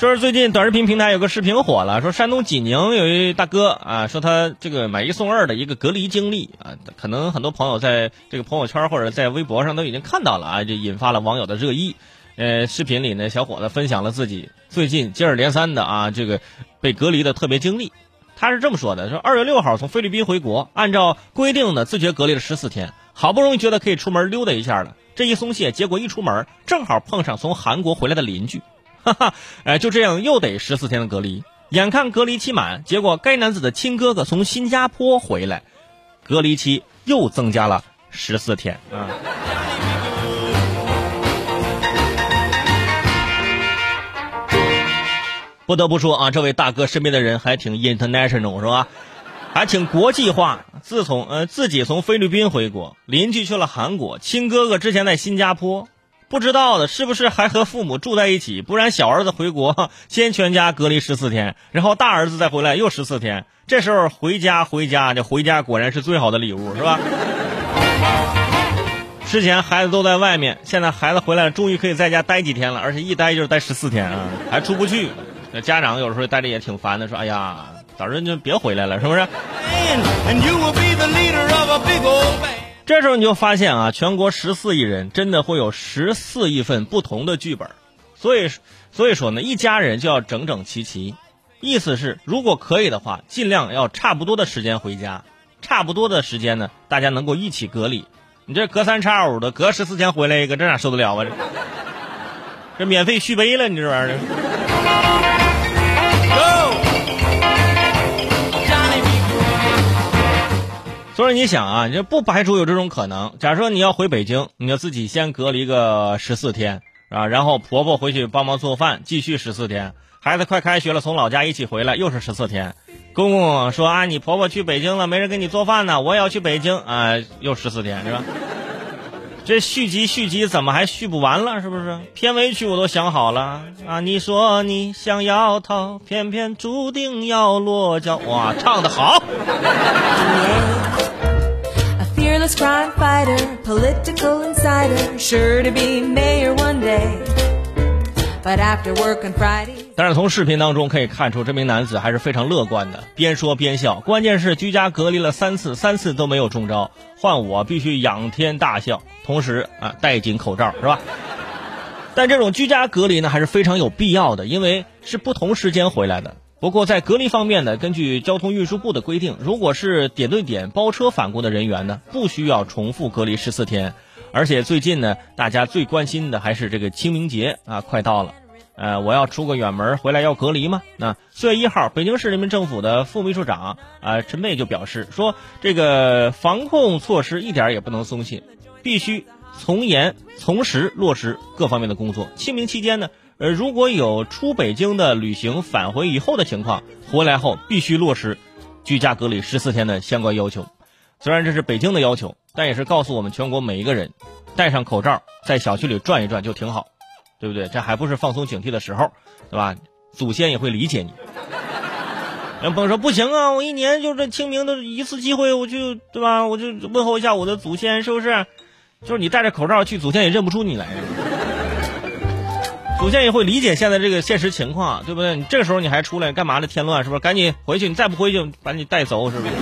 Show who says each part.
Speaker 1: 说是最近短视频平台有个视频火了，说山东济宁有一大哥啊，说他这个买一送二的一个隔离经历啊，可能很多朋友在这个朋友圈或者在微博上都已经看到了啊，就引发了网友的热议。呃，视频里呢，小伙子分享了自己最近接二连三的啊这个被隔离的特别经历。他是这么说的：说二月六号从菲律宾回国，按照规定的自觉隔离了十四天，好不容易觉得可以出门溜达一下了，这一松懈，结果一出门正好碰上从韩国回来的邻居。哈哈，哎，就这样又得十四天的隔离。眼看隔离期满，结果该男子的亲哥哥从新加坡回来，隔离期又增加了十四天啊。不得不说啊，这位大哥身边的人还挺 international 是吧？还挺国际化。自从呃自己从菲律宾回国，邻居去了韩国，亲哥哥之前在新加坡。不知道的是不是还和父母住在一起？不然小儿子回国 先全家隔离十四天，然后大儿子再回来又十四天。这时候回家回家，这回家果然是最好的礼物，是吧？之前孩子都在外面，现在孩子回来了，终于可以在家待几天了，而且一待就是待十四天啊，还出不去。那家长有时候待着也挺烦的，说：“哎呀，早日就别回来了，是不是？”这时候你就发现啊，全国十四亿人真的会有十四亿份不同的剧本，所以所以说呢，一家人就要整整齐齐。意思是，如果可以的话，尽量要差不多的时间回家，差不多的时间呢，大家能够一起隔离。你这隔三差五的，隔十四天回来一个，这哪受得了啊？这这免费续杯了，你这玩意儿。所以你想啊，你这不排除有这种可能。假设你要回北京，你要自己先隔离个十四天啊，然后婆婆回去帮忙做饭，继续十四天。孩子快开学了，从老家一起回来，又是十四天。公公说啊，你婆婆去北京了，没人给你做饭呢，我也要去北京啊，又十四天，是吧？这续集续集怎么还续不完了？是不是？片尾曲我都想好了啊！你说你想要逃，偏偏注定要落脚。哇，唱的好 ！crime fighter, political insider, sure to be mayor one day. But after work on Friday. 但是从视频当中可以看出，这名男子还是非常乐观的，边说边笑。关键是居家隔离了三次，三次都没有中招，换我必须仰天大笑，同时啊戴紧口罩，是吧？但这种居家隔离呢，还是非常有必要的，因为是不同时间回来的。不过在隔离方面呢，根据交通运输部的规定，如果是点对点包车返工的人员呢，不需要重复隔离十四天。而且最近呢，大家最关心的还是这个清明节啊，快到了。呃，我要出个远门回来要隔离吗？那四月一号，北京市人民政府的副秘书长啊陈蓓就表示说，这个防控措施一点也不能松懈，必须从严从实落实各方面的工作。清明期间呢。呃，如果有出北京的旅行返回以后的情况，回来后必须落实居家隔离十四天的相关要求。虽然这是北京的要求，但也是告诉我们全国每一个人，戴上口罩在小区里转一转就挺好，对不对？这还不是放松警惕的时候，对吧？祖先也会理解你。有朋友说不行啊，我一年就这清明的一次机会，我就对吧？我就问候一下我的祖先，是不是？就是你戴着口罩去，祖先也认不出你来。祖先也会理解现在这个现实情况，对不对？你这个时候你还出来干嘛呢？添乱是不是？赶紧回去！你再不回去，把你带走，是不是？